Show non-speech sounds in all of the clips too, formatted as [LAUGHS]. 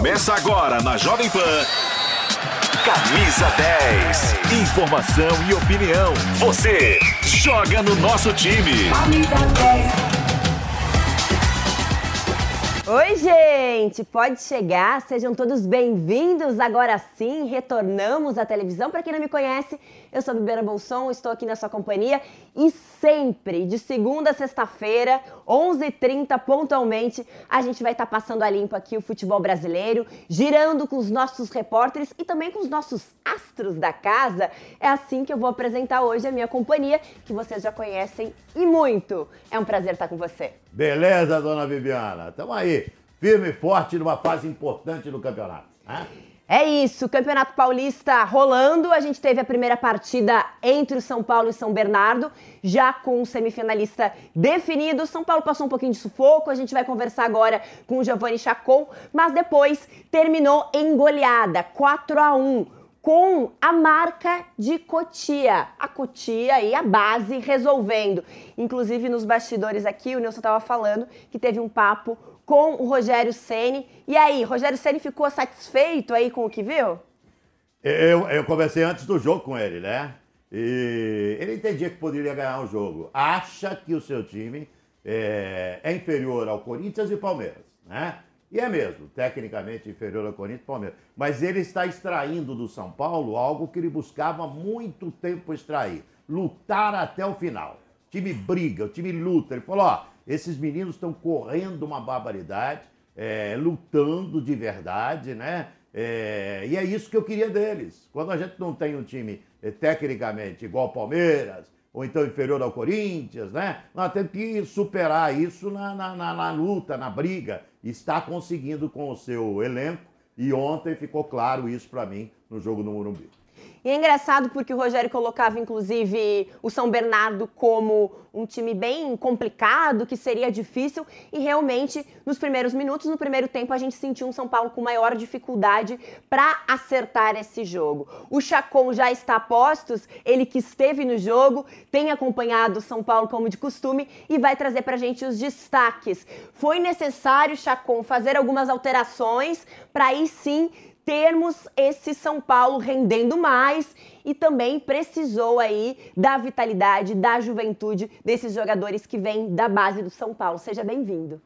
Começa agora na Jovem Pan. Camisa 10. Informação e opinião. Você joga no nosso time. Camisa 10. Oi, gente! Pode chegar, sejam todos bem-vindos. Agora sim, retornamos à televisão. Para quem não me conhece, eu sou a Bibiana Bolson, estou aqui na sua companhia e sempre, de segunda a sexta-feira, 11h30 pontualmente, a gente vai estar tá passando a limpo aqui o futebol brasileiro, girando com os nossos repórteres e também com os nossos astros da casa. É assim que eu vou apresentar hoje a minha companhia, que vocês já conhecem e muito. É um prazer estar com você. Beleza, dona Bibiana. Estamos aí, firme e forte numa fase importante do campeonato. Né? É isso, Campeonato Paulista rolando. A gente teve a primeira partida entre o São Paulo e São Bernardo, já com o semifinalista definido. São Paulo passou um pouquinho de sufoco, a gente vai conversar agora com o Giovanni Chacon, mas depois terminou em goleada, 4 a 1 com a marca de Cotia. A Cotia e a base resolvendo. Inclusive nos bastidores aqui, o Nilson estava falando que teve um papo com o Rogério Ceni. E aí, Rogério Ceni ficou satisfeito aí com o que viu? Eu, eu conversei antes do jogo com ele, né? E ele entendia que poderia ganhar o jogo. Acha que o seu time é, é inferior ao Corinthians e Palmeiras, né? E é mesmo, tecnicamente inferior ao Corinthians e Palmeiras. Mas ele está extraindo do São Paulo algo que ele buscava muito tempo extrair: lutar até o final. O time briga, o time luta. Ele falou: ó, esses meninos estão correndo uma barbaridade, é, lutando de verdade, né? É, e é isso que eu queria deles. Quando a gente não tem um time é, tecnicamente igual ao Palmeiras, ou então inferior ao Corinthians, né? Nós temos que superar isso na, na, na, na luta, na briga. Está conseguindo com o seu elenco, e ontem ficou claro isso para mim no jogo no Morumbi. E é engraçado porque o Rogério colocava, inclusive, o São Bernardo como um time bem complicado, que seria difícil, e realmente, nos primeiros minutos, no primeiro tempo, a gente sentiu um São Paulo com maior dificuldade para acertar esse jogo. O Chacon já está a postos, ele que esteve no jogo, tem acompanhado o São Paulo como de costume e vai trazer para a gente os destaques. Foi necessário, Chacon, fazer algumas alterações para aí sim termos esse São Paulo rendendo mais e também precisou aí da vitalidade, da juventude desses jogadores que vêm da base do São Paulo. Seja bem-vindo.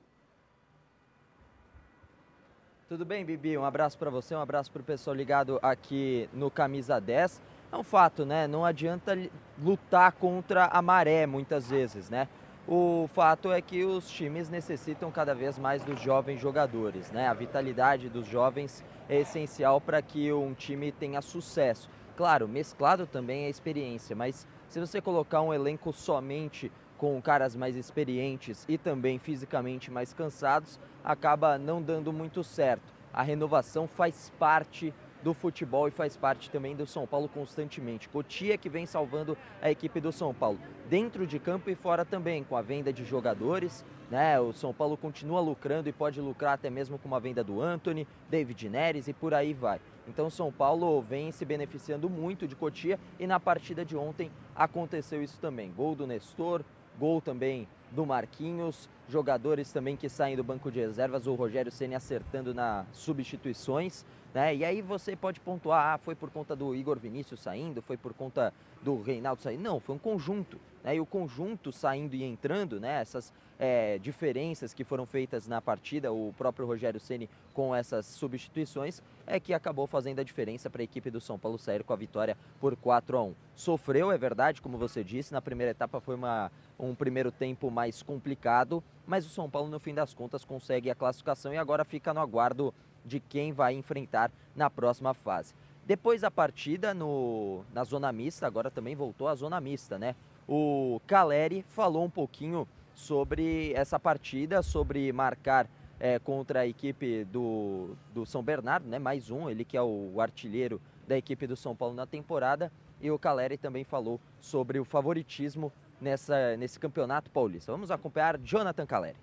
Tudo bem, Bibi? Um abraço para você, um abraço para o pessoal ligado aqui no Camisa 10. É um fato, né? Não adianta lutar contra a maré muitas vezes, né? O fato é que os times necessitam cada vez mais dos jovens jogadores, né? A vitalidade dos jovens é essencial para que um time tenha sucesso. Claro, mesclado também é experiência, mas se você colocar um elenco somente com caras mais experientes e também fisicamente mais cansados, acaba não dando muito certo. A renovação faz parte do futebol e faz parte também do São Paulo constantemente. Cotia que vem salvando a equipe do São Paulo, dentro de campo e fora também, com a venda de jogadores. Né? O São Paulo continua lucrando e pode lucrar até mesmo com uma venda do Anthony, David Neres e por aí vai. Então São Paulo vem se beneficiando muito de Cotia e na partida de ontem aconteceu isso também. Gol do Nestor, gol também do Marquinhos, jogadores também que saem do banco de reservas, o Rogério Ceni acertando nas substituições. Né? E aí você pode pontuar, ah, foi por conta do Igor Vinícius saindo, foi por conta do Reinaldo saindo. Não, foi um conjunto. Né? E o conjunto saindo e entrando, né? essas é, diferenças que foram feitas na partida, o próprio Rogério Ceni com essas substituições, é que acabou fazendo a diferença para a equipe do São Paulo sair com a vitória por 4 a 1. Sofreu, é verdade, como você disse, na primeira etapa foi uma, um primeiro tempo mais complicado, mas o São Paulo, no fim das contas, consegue a classificação e agora fica no aguardo de quem vai enfrentar na próxima fase. Depois da partida no, na zona mista, agora também voltou à zona mista, né? O Caleri falou um pouquinho sobre essa partida, sobre marcar é, contra a equipe do, do São Bernardo, né? Mais um, ele que é o artilheiro da equipe do São Paulo na temporada. E o Caleri também falou sobre o favoritismo nessa, nesse campeonato paulista. Vamos acompanhar Jonathan Caleri.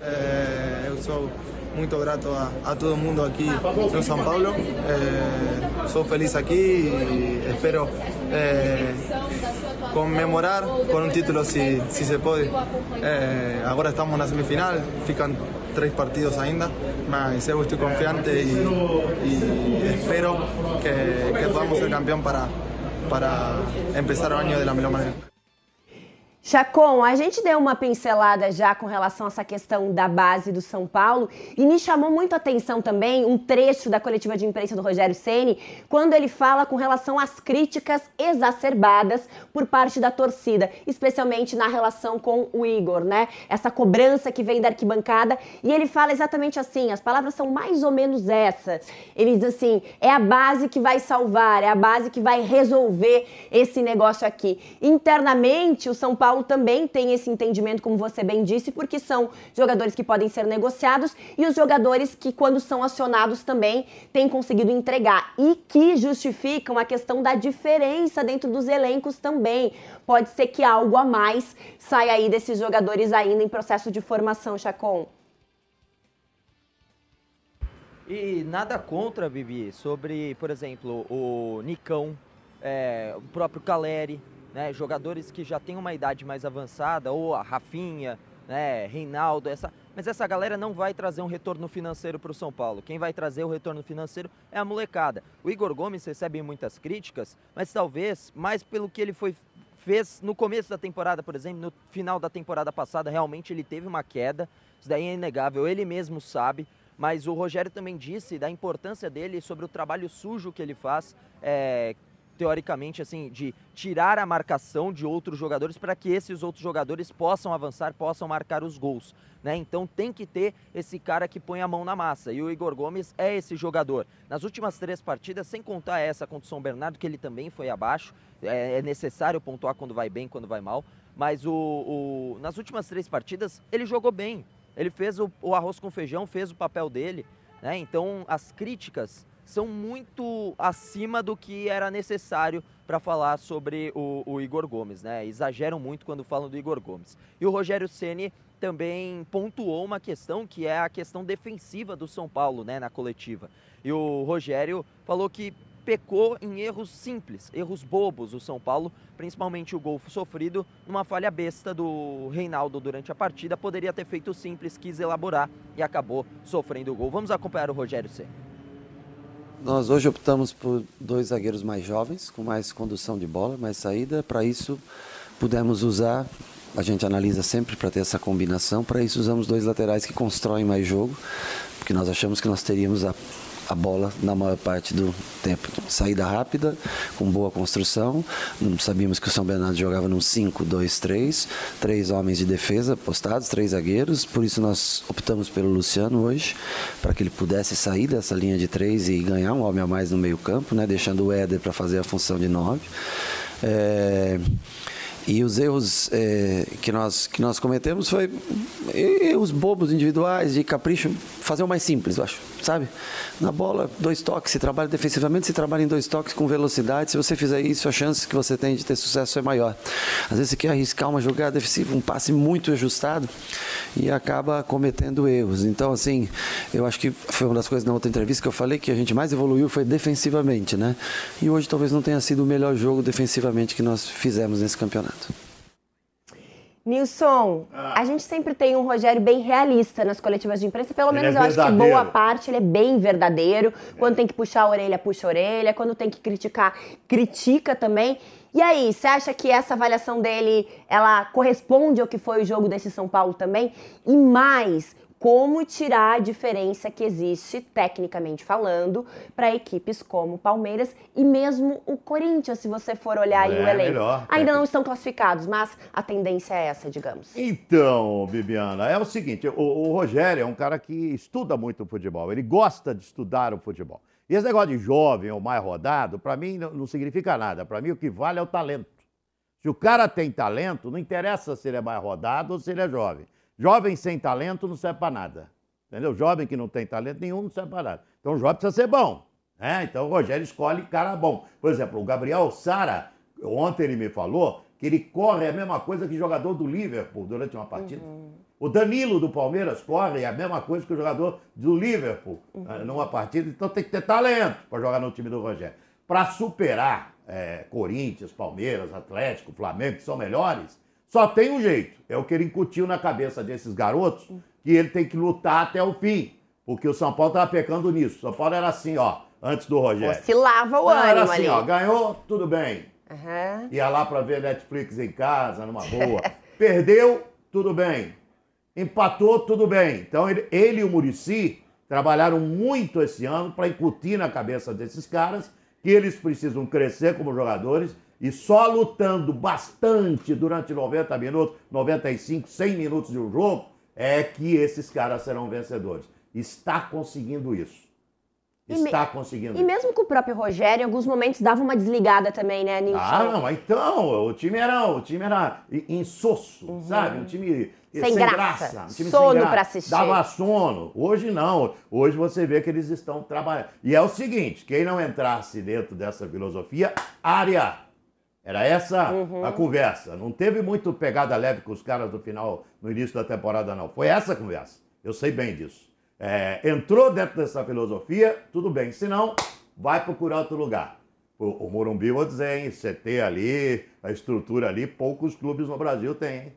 É, eu sou muito grato a, a, todo mundo aqui no São Paulo. É, sou feliz aqui e espero é, comemorar com um título se, se se pode. agora estamos na semifinal, ficam tres partidos ainda, mas eu estou confiante y, y espero que, podamos ser campeón para, para empezar el año de la mejor manera. Chacon, a gente deu uma pincelada já com relação a essa questão da base do São Paulo e me chamou muito a atenção também um trecho da coletiva de imprensa do Rogério Ceni, quando ele fala com relação às críticas exacerbadas por parte da torcida, especialmente na relação com o Igor, né? Essa cobrança que vem da arquibancada e ele fala exatamente assim, as palavras são mais ou menos essas. Ele diz assim: "É a base que vai salvar, é a base que vai resolver esse negócio aqui". Internamente, o São Paulo Paulo também tem esse entendimento, como você bem disse, porque são jogadores que podem ser negociados e os jogadores que, quando são acionados, também têm conseguido entregar e que justificam a questão da diferença dentro dos elencos também. Pode ser que algo a mais saia aí desses jogadores ainda em processo de formação, Chacon. E nada contra, Bibi, sobre, por exemplo, o Nicão, é, o próprio Caleri, né, jogadores que já têm uma idade mais avançada, ou a Rafinha, né, Reinaldo, essa, mas essa galera não vai trazer um retorno financeiro para o São Paulo. Quem vai trazer o retorno financeiro é a molecada. O Igor Gomes recebe muitas críticas, mas talvez mais pelo que ele foi fez no começo da temporada, por exemplo, no final da temporada passada, realmente ele teve uma queda. Isso daí é inegável, ele mesmo sabe. Mas o Rogério também disse da importância dele sobre o trabalho sujo que ele faz, é, teoricamente, assim, de tirar a marcação de outros jogadores para que esses outros jogadores possam avançar, possam marcar os gols. Né? Então tem que ter esse cara que põe a mão na massa. E o Igor Gomes é esse jogador. Nas últimas três partidas, sem contar essa contra o São Bernardo, que ele também foi abaixo, é, é necessário pontuar quando vai bem, quando vai mal. Mas o, o, nas últimas três partidas, ele jogou bem. Ele fez o, o arroz com feijão, fez o papel dele. Né? Então as críticas são muito acima do que era necessário para falar sobre o, o, Igor Gomes, né? Exageram muito quando falam do Igor Gomes. E o Rogério Ceni também pontuou uma questão que é a questão defensiva do São Paulo, né, na coletiva. E o Rogério falou que pecou em erros simples, erros bobos o São Paulo, principalmente o gol sofrido numa falha besta do Reinaldo durante a partida, poderia ter feito simples, quis elaborar e acabou sofrendo o gol. Vamos acompanhar o Rogério Ceni. Nós hoje optamos por dois zagueiros mais jovens, com mais condução de bola, mais saída. Para isso, pudemos usar, a gente analisa sempre para ter essa combinação. Para isso, usamos dois laterais que constroem mais jogo, porque nós achamos que nós teríamos a a bola na maior parte do tempo. Saída rápida, com boa construção. Não sabíamos que o São Bernardo jogava num 5-2-3, três homens de defesa postados, três zagueiros. Por isso nós optamos pelo Luciano hoje, para que ele pudesse sair dessa linha de três e ganhar um homem a mais no meio-campo, né? deixando o Éder para fazer a função de nove. É... E os erros é, que, nós, que nós cometemos foi erros bobos individuais, de capricho, fazer o mais simples, eu acho, sabe? Na bola, dois toques, se trabalha defensivamente, se trabalha em dois toques com velocidade, se você fizer isso, a chance que você tem de ter sucesso é maior. Às vezes você quer arriscar uma jogada defensiva, um passe muito ajustado e acaba cometendo erros. Então, assim, eu acho que foi uma das coisas na outra entrevista que eu falei que a gente mais evoluiu foi defensivamente, né? E hoje talvez não tenha sido o melhor jogo defensivamente que nós fizemos nesse campeonato. Nilson, ah. a gente sempre tem um Rogério bem realista nas coletivas de imprensa. Pelo ele menos é eu acho que boa parte ele é bem verdadeiro. Quando tem que puxar a orelha, puxa a orelha. Quando tem que criticar, critica também. E aí, você acha que essa avaliação dele, ela corresponde ao que foi o jogo desse São Paulo também? E mais, como tirar a diferença que existe, tecnicamente falando, para equipes como Palmeiras e mesmo o Corinthians, se você for olhar é, aí o elenco. Melhor, Ainda não estão classificados, mas a tendência é essa, digamos. Então, Bibiana, é o seguinte: o, o Rogério é um cara que estuda muito o futebol, ele gosta de estudar o futebol. E esse negócio de jovem ou mais rodado, para mim não, não significa nada. Para mim o que vale é o talento. Se o cara tem talento, não interessa se ele é mais rodado ou se ele é jovem. Jovem sem talento não serve para nada. Entendeu? Jovem que não tem talento nenhum não serve para nada. Então o jovem precisa ser bom. Né? Então o Rogério escolhe cara bom. Por exemplo, o Gabriel Sara, ontem ele me falou que ele corre a mesma coisa que jogador do Liverpool durante uma partida. Uhum. O Danilo do Palmeiras corre a mesma coisa que o jogador do Liverpool uhum. Né, numa partida. Então tem que ter talento para jogar no time do Rogério. Para superar é, Corinthians, Palmeiras, Atlético, Flamengo, que são melhores, só tem um jeito, é o que ele incutiu na cabeça desses garotos que ele tem que lutar até o fim. Porque o São Paulo estava pecando nisso. O São Paulo era assim, ó, antes do Rogério. Oscilava o Não, ânimo era assim, ali. ó, ganhou, tudo bem. Aham. Ia lá para ver Netflix em casa, numa boa. [LAUGHS] Perdeu, tudo bem. Empatou, tudo bem. Então ele, ele e o Murici trabalharam muito esse ano para incutir na cabeça desses caras que eles precisam crescer como jogadores e só lutando bastante durante 90 minutos, 95, 100 minutos de um jogo é que esses caras serão vencedores. Está conseguindo isso. E Está conseguindo E mesmo com o próprio Rogério, em alguns momentos dava uma desligada também, né, Nilson? Ah, não, mas então, o time era, o time era insosso, sabe? Um time Uhum. Sem graça. um time Sono sem graça. pra assistir. Dava sono. Hoje não. Hoje você vê que eles estão trabalhando. E é o seguinte, quem não entrasse dentro dessa filosofia, área. Era essa Uhum. a conversa. Não teve muito pegada leve com os caras no final, no início da temporada, não. Foi essa a conversa. Eu sei bem disso. É, entrou dentro dessa filosofia, tudo bem. Se não, vai procurar outro lugar. O, o Morumbi, vou dizer, hein? CT ali, a estrutura ali, poucos clubes no Brasil têm, hein?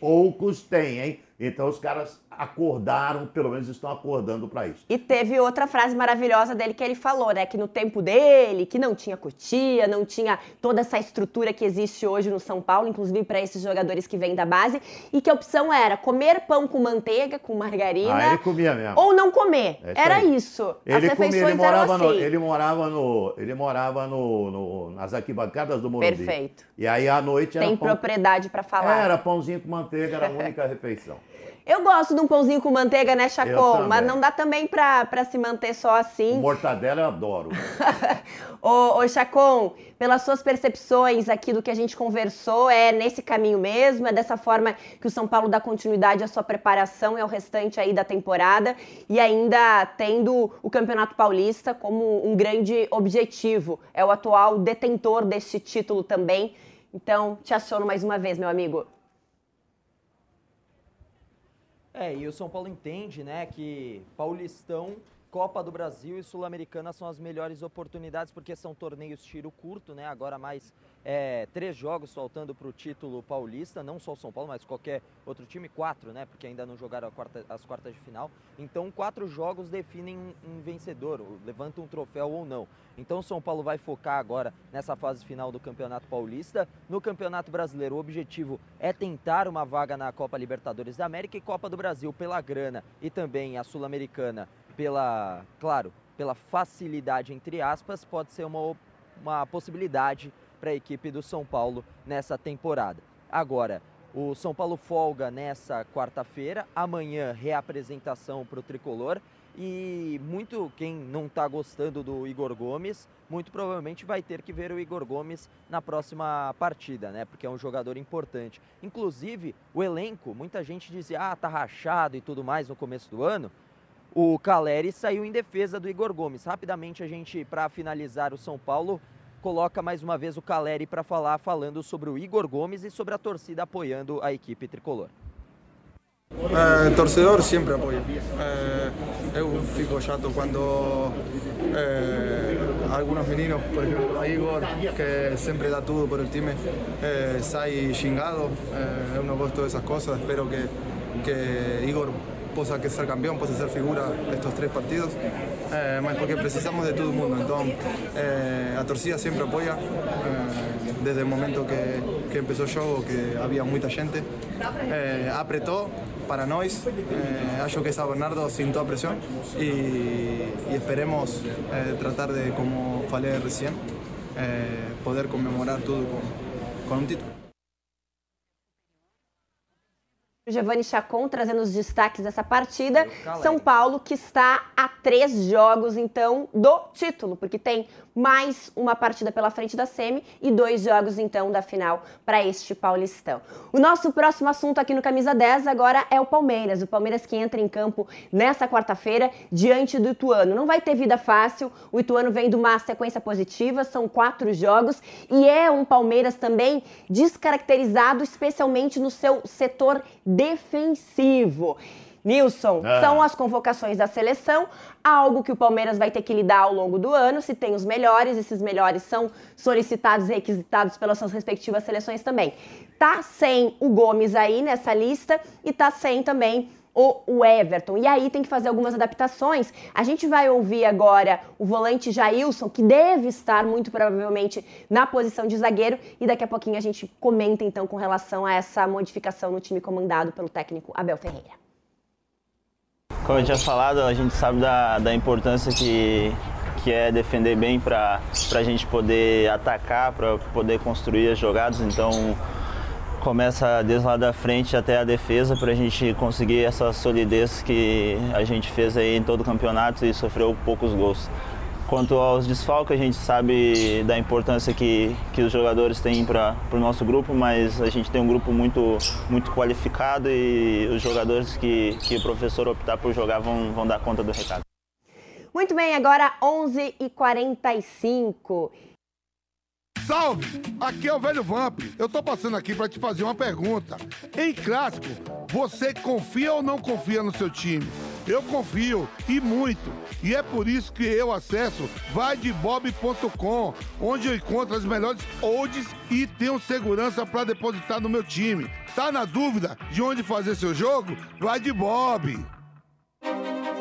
Poucos têm, hein? Então os caras acordaram, pelo menos estão acordando para isso. E teve outra frase maravilhosa dele que ele falou, né? Que no tempo dele, que não tinha cutia, não tinha toda essa estrutura que existe hoje no São Paulo, inclusive para esses jogadores que vêm da base, e que a opção era comer pão com manteiga, com margarina, Ah, ele comia mesmo. ou não comer. É isso era aí. isso. As Ele, comia, refeições ele eram morava, assim. no, ele morava no, ele morava no, no- nas arquibancadas do Morumbi. Perfeito. E aí à noite era Tem pão, propriedade para falar. era pãozinho com manteiga, era a [LAUGHS] única refeição. Eu gosto de um pãozinho com manteiga, né, Chacon? Mas não dá também pra, pra se manter só assim. Mortadela eu adoro. [LAUGHS] Ô, ô Chacon, pelas suas percepções aqui do que a gente conversou, é nesse caminho mesmo? É dessa forma que o São Paulo dá continuidade à sua preparação e ao restante aí da temporada e ainda tendo o Campeonato Paulista como um grande objetivo. É o atual detentor desse título também. Então, te aciono mais uma vez, meu amigo. É, e o São Paulo entende, né, que Paulistão, Copa do Brasil e Sul-Americana são as melhores oportunidades, porque são torneios tiro curto, né? Agora mais é, três jogos faltando para o título paulista, não só o São Paulo, mas qualquer outro time, quatro, né? Porque ainda não jogaram quarta- as quartas de final. Então, quatro jogos definem um, um vencedor, levanta um troféu ou não. Então, o São Paulo vai focar agora nessa fase final do Campeonato Paulista. No Campeonato Brasileiro, o objetivo é tentar uma vaga na Copa Libertadores da América e Copa do Brasil pela grana e também a Sul-Americana pela, claro, pela facilidade entre aspas, pode ser uma, uma possibilidade para a equipe do São Paulo nessa temporada. Agora, o São Paulo folga nessa quarta-feira, amanhã reapresentação para o tricolor e muito quem não está gostando do Igor Gomes, muito provavelmente vai ter que ver o Igor Gomes na próxima partida, né? Porque é um jogador importante. Inclusive, o elenco, muita gente dizia, ah, tá rachado e tudo mais no começo do ano. O Caleri saiu em defesa do Igor Gomes. Rapidamente a gente, para finalizar o São Paulo, coloca mais uma vez o Caleri para falar, falando sobre o Igor Gomes e sobre a torcida apoiando a equipe tricolor. Eh, torcedor sempre apoia. Eh, eu fico chato quando eh, algunos meninos, por exemplo, Igor, que sempre dá tudo por el time, eh, sai xingado. Eh, eu não gosto dessas coisas. Espero que, que Igor possa que ser campeão, possa ser figura estes três partidos. Eh, porque precisamos de todo mundo. Então, eh, a torcida sempre apoia. eh, desde o momento que, que empezó o jogo, que havia muita gente. Eh, apretou para nós. Eh, acho que essa Bernardo sintió a y, y esperemos tratar de, como falei recién, eh, poder conmemorar tudo con, con un título. Giovanni Chacon trazendo os destaques dessa partida. São Paulo que está a três jogos, então, do título, porque tem mais uma partida pela frente da Semi e dois jogos, então, da final para este Paulistão. O nosso próximo assunto aqui no Camisa 10 agora é o Palmeiras. O Palmeiras que entra em campo nessa quarta-feira diante do Ituano. Não vai ter vida fácil, o Ituano vem de uma sequência positiva, são quatro jogos e é um Palmeiras também descaracterizado, especialmente no seu setor defensivo. Nilson, Ah. são as convocações da seleção, algo que o Palmeiras vai ter que lidar ao longo do ano. Se tem os melhores, esses melhores são solicitados e requisitados pelas suas respectivas seleções também. Tá sem o Gomes aí nessa lista e tá sem também o Everton. E aí tem que fazer algumas adaptações. A gente vai ouvir agora o volante Jailson, que deve estar muito provavelmente na posição de zagueiro, e daqui a pouquinho a gente comenta então com relação a essa modificação no time comandado pelo técnico Abel Ferreira. Como eu tinha falado, a gente sabe da, da importância que, que é defender bem para a gente poder atacar, para poder construir as jogadas. Então, começa desde lá da frente até a defesa para a gente conseguir essa solidez que a gente fez aí em todo o campeonato e sofreu poucos gols. Quanto aos desfalques, a gente sabe da importância que, que os jogadores têm para o nosso grupo, mas a gente tem um grupo muito, muito qualificado e os jogadores que, que o professor optar por jogar vão, vão dar conta do recado. Muito bem, agora 11h45. Salve! Aqui é o velho Vamp. Eu tô passando aqui para te fazer uma pergunta. Em clássico, você confia ou não confia no seu time? Eu confio e muito. E é por isso que eu acesso vaidebob.com, onde eu encontro as melhores odds e tenho segurança para depositar no meu time. Tá na dúvida de onde fazer seu jogo? Vai de Bob.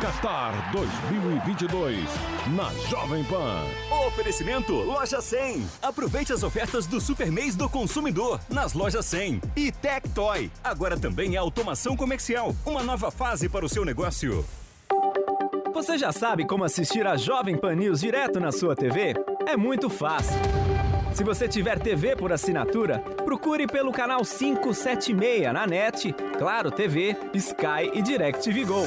Qatar 2022 na Jovem Pan. Oferecimento Loja 100. Aproveite as ofertas do Super Mês do Consumidor nas lojas 100. E Tectoy. Agora também é automação comercial. Uma nova fase para o seu negócio. Você já sabe como assistir a Jovem Pan News direto na sua TV? É muito fácil. Se você tiver TV por assinatura, procure pelo canal 576 na NET, Claro TV, Sky e DirecTV Go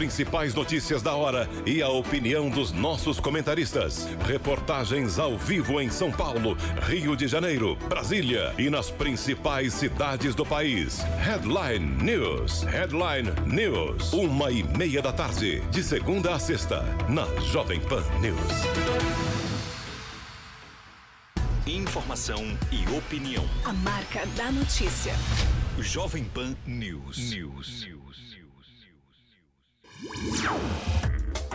Principais notícias da hora e a opinião dos nossos comentaristas. Reportagens ao vivo em São Paulo, Rio de Janeiro, Brasília e nas principais cidades do país. Headline News. Headline News. Uma e meia da tarde, de segunda a sexta, na Jovem Pan News. Informação e opinião. A marca da notícia. Jovem Pan News. News. News.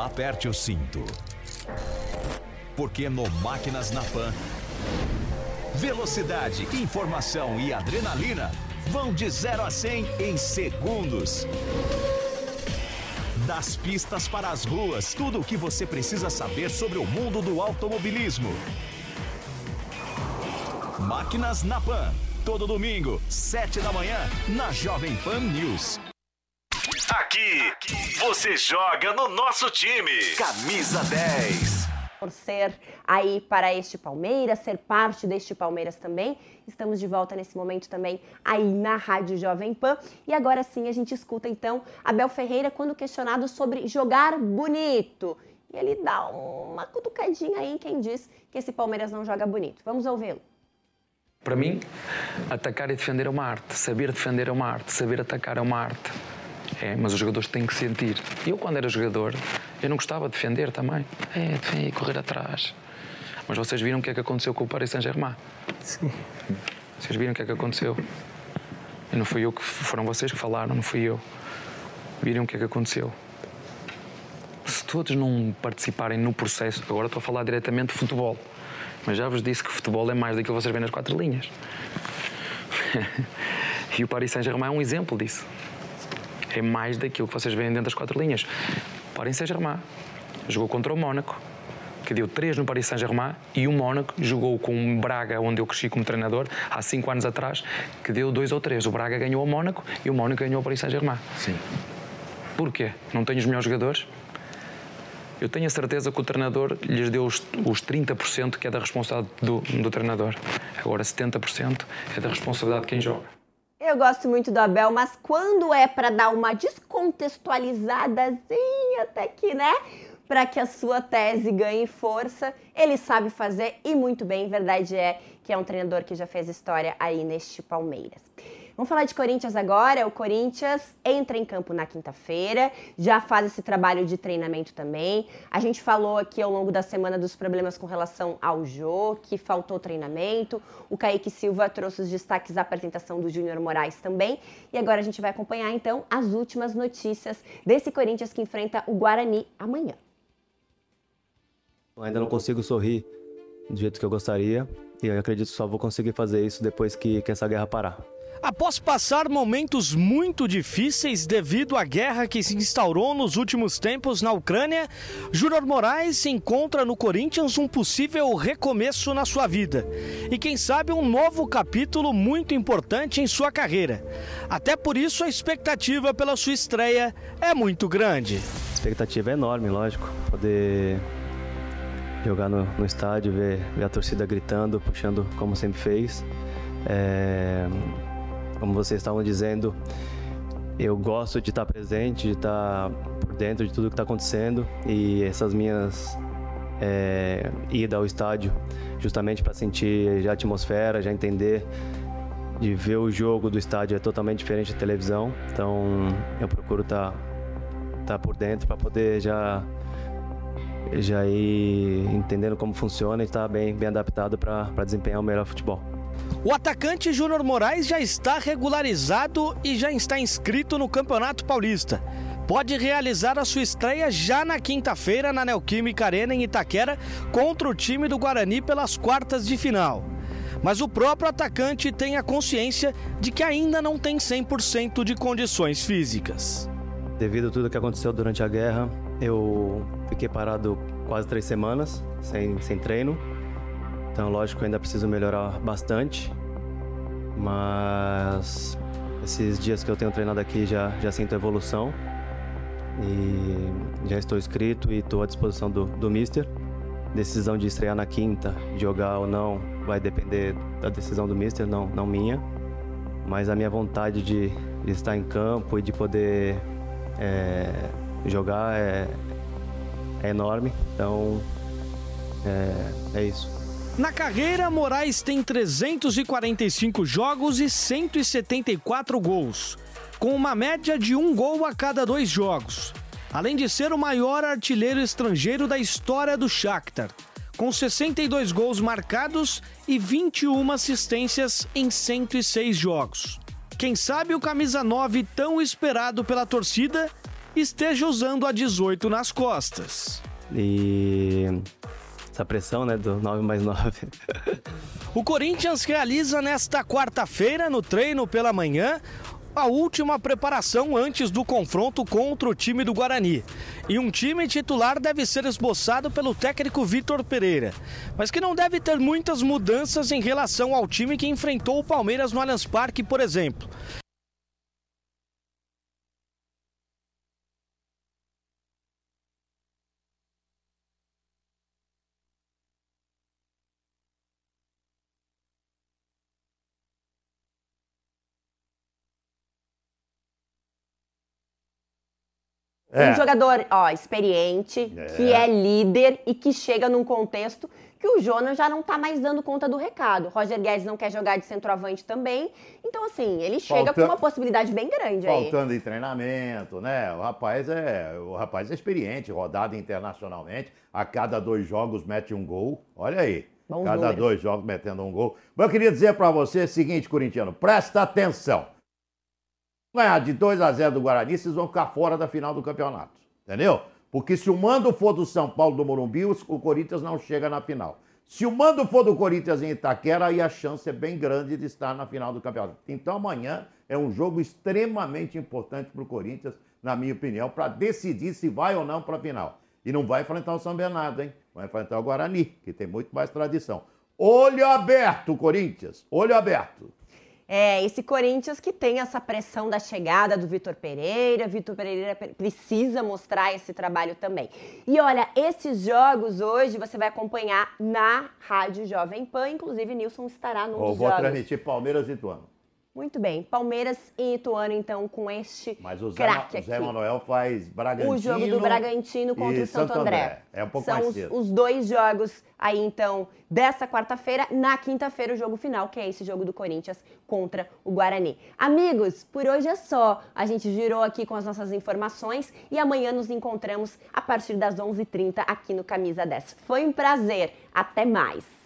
Aperte o cinto. Porque no Máquinas na Pan, velocidade, informação e adrenalina vão de 0 a 100 em segundos. Das pistas para as ruas, tudo o que você precisa saber sobre o mundo do automobilismo. Máquinas na Pan, todo domingo, 7 da manhã, na Jovem Pan News. Aqui, você joga no nosso time. Camisa 10. Torcer aí para este Palmeiras, ser parte deste Palmeiras também. Estamos de volta nesse momento também aí na Rádio Jovem Pan. E agora sim a gente escuta então Abel Ferreira quando questionado sobre jogar bonito. E ele dá uma cutucadinha aí em quem diz que esse Palmeiras não joga bonito. Vamos ouvi-lo. Para mim, atacar e defender é uma arte. Saber defender é uma arte. Saber atacar é uma arte. É, mas os jogadores têm que sentir. Eu, quando era jogador, eu não gostava de defender também. É, defender, correr atrás. Mas vocês viram o que é que aconteceu com o Paris Saint-Germain? Sim. Vocês viram o que é que aconteceu? E não fui eu que foram vocês que falaram, não fui eu. Viram o que é que aconteceu? Se todos não participarem no processo, agora estou a falar diretamente de futebol, mas já vos disse que futebol é mais do que vocês veem nas quatro linhas. [LAUGHS] e o Paris Saint-Germain é um exemplo disso é mais daquilo que vocês veem dentro das quatro linhas. Podem ser Germain. jogou contra o Mónaco, que deu três no Paris Saint-Germain, e o Mónaco jogou com o Braga, onde eu cresci como treinador, há cinco anos atrás, que deu dois ou três. O Braga ganhou o Mónaco e o Mónaco ganhou o Paris Saint-Germain. Sim. Porquê? Não tenho os melhores jogadores? Eu tenho a certeza que o treinador lhes deu os, os 30% que é da responsabilidade do, do treinador. Agora, 70% é da responsabilidade de quem joga. Eu gosto muito do Abel, mas quando é para dar uma descontextualizadazinha até que, né? Para que a sua tese ganhe força, ele sabe fazer e muito bem. Verdade é que é um treinador que já fez história aí neste Palmeiras. Vamos falar de Corinthians agora. O Corinthians entra em campo na quinta-feira, já faz esse trabalho de treinamento também. A gente falou aqui ao longo da semana dos problemas com relação ao Jô, que faltou treinamento. O Kaique Silva trouxe os destaques da apresentação do Júnior Moraes também. E agora a gente vai acompanhar então as últimas notícias desse Corinthians que enfrenta o Guarani amanhã. Eu ainda não consigo sorrir do jeito que eu gostaria e eu acredito que só vou conseguir fazer isso depois que, que essa guerra parar. Após passar momentos muito difíceis devido à guerra que se instaurou nos últimos tempos na Ucrânia, Júnior Moraes encontra no Corinthians um possível recomeço na sua vida e, quem sabe, um novo capítulo muito importante em sua carreira. Até por isso, a expectativa pela sua estreia é muito grande. A expectativa é enorme, lógico. Poder jogar no, no estádio, ver, ver, a torcida gritando, puxando como sempre fez. É como vocês estavam dizendo, eu gosto de estar presente, de estar por dentro de tudo que está acontecendo e essas minhas é, ida ao estádio justamente para sentir a atmosfera, já entender de ver o jogo do estádio é totalmente diferente da televisão, então eu procuro estar por dentro para poder já já ir entendendo como funciona e estar bem bem adaptado para desempenhar o melhor futebol. O atacante Júnior Moraes já está regularizado e já está inscrito no Campeonato Paulista. Pode realizar a sua estreia já na quinta-feira na Neoquímica Arena em Itaquera contra o time do Guarani pelas quartas de final. Mas o próprio atacante tem a consciência de que ainda não tem 100% de condições físicas. Devido a tudo que aconteceu durante a guerra, eu fiquei parado quase três semanas, sem, sem treino. Então, lógico, ainda preciso melhorar bastante, mas esses dias que eu tenho treinado aqui já, já sinto evolução e já estou inscrito e estou à disposição do, do Mister. Decisão de estrear na quinta, jogar ou não, vai depender da decisão do Mister, não, não minha. Mas a minha vontade de, de estar em campo e de poder é, jogar é, é enorme. Então, é, é isso. Na carreira, Moraes tem 345 jogos e 174 gols, com uma média de um gol a cada dois jogos. Além de ser o maior artilheiro estrangeiro da história do Shakhtar, com 62 gols marcados e 21 assistências em 106 jogos. Quem sabe o camisa 9 tão esperado pela torcida esteja usando a 18 nas costas. E essa pressão, né, do 9 mais 9. [LAUGHS] o Corinthians realiza nesta quarta-feira, no treino pela manhã, a última preparação antes do confronto contra o time do Guarani. E um time titular deve ser esboçado pelo técnico Vitor Pereira, mas que não deve ter muitas mudanças em relação ao time que enfrentou o Palmeiras no Allianz Parque, por exemplo. É. Um jogador, ó, experiente, é. que é líder e que chega num contexto que o Jonas já não tá mais dando conta do recado. Roger Guedes não quer jogar de centroavante também. Então, assim, ele chega Falta... com uma possibilidade bem grande Faltando aí. Faltando em treinamento, né? O rapaz é, o rapaz é experiente, rodado internacionalmente. A cada dois jogos mete um gol. Olha aí. Bons cada números. dois jogos metendo um gol. Mas eu queria dizer para você o seguinte, corintiano, presta atenção ganhar de 2 a 0 do Guarani, vocês vão ficar fora da final do campeonato. Entendeu? Porque se o mando for do São Paulo do Morumbi, o Corinthians não chega na final. Se o mando for do Corinthians em Itaquera, aí a chance é bem grande de estar na final do campeonato. Então amanhã é um jogo extremamente importante para o Corinthians, na minha opinião, para decidir se vai ou não para a final. E não vai enfrentar o São Bernardo, hein? Vai enfrentar o Guarani, que tem muito mais tradição. Olho aberto, Corinthians. Olho aberto. É, esse Corinthians que tem essa pressão da chegada do Vitor Pereira. Vitor Pereira precisa mostrar esse trabalho também. E olha, esses jogos hoje você vai acompanhar na Rádio Jovem Pan. Inclusive, Nilson estará num Eu dos vou jogos. transmitir Palmeiras e Ituano. Muito bem. Palmeiras e Ituano, então, com este Mas o Zé, craque Ma- Zé aqui. Manuel faz Bragantino. O jogo do Bragantino contra o Santo, André. É um pouco São mais os, cedo. os dois jogos aí, então, dessa quarta-feira. Na quinta-feira, o jogo final, que é esse jogo do Corinthians contra o Guarani. Amigos, por hoje é só. A gente girou aqui com as nossas informações e amanhã nos encontramos a partir das 11h30 aqui no Camisa 10. Foi um prazer. Até mais.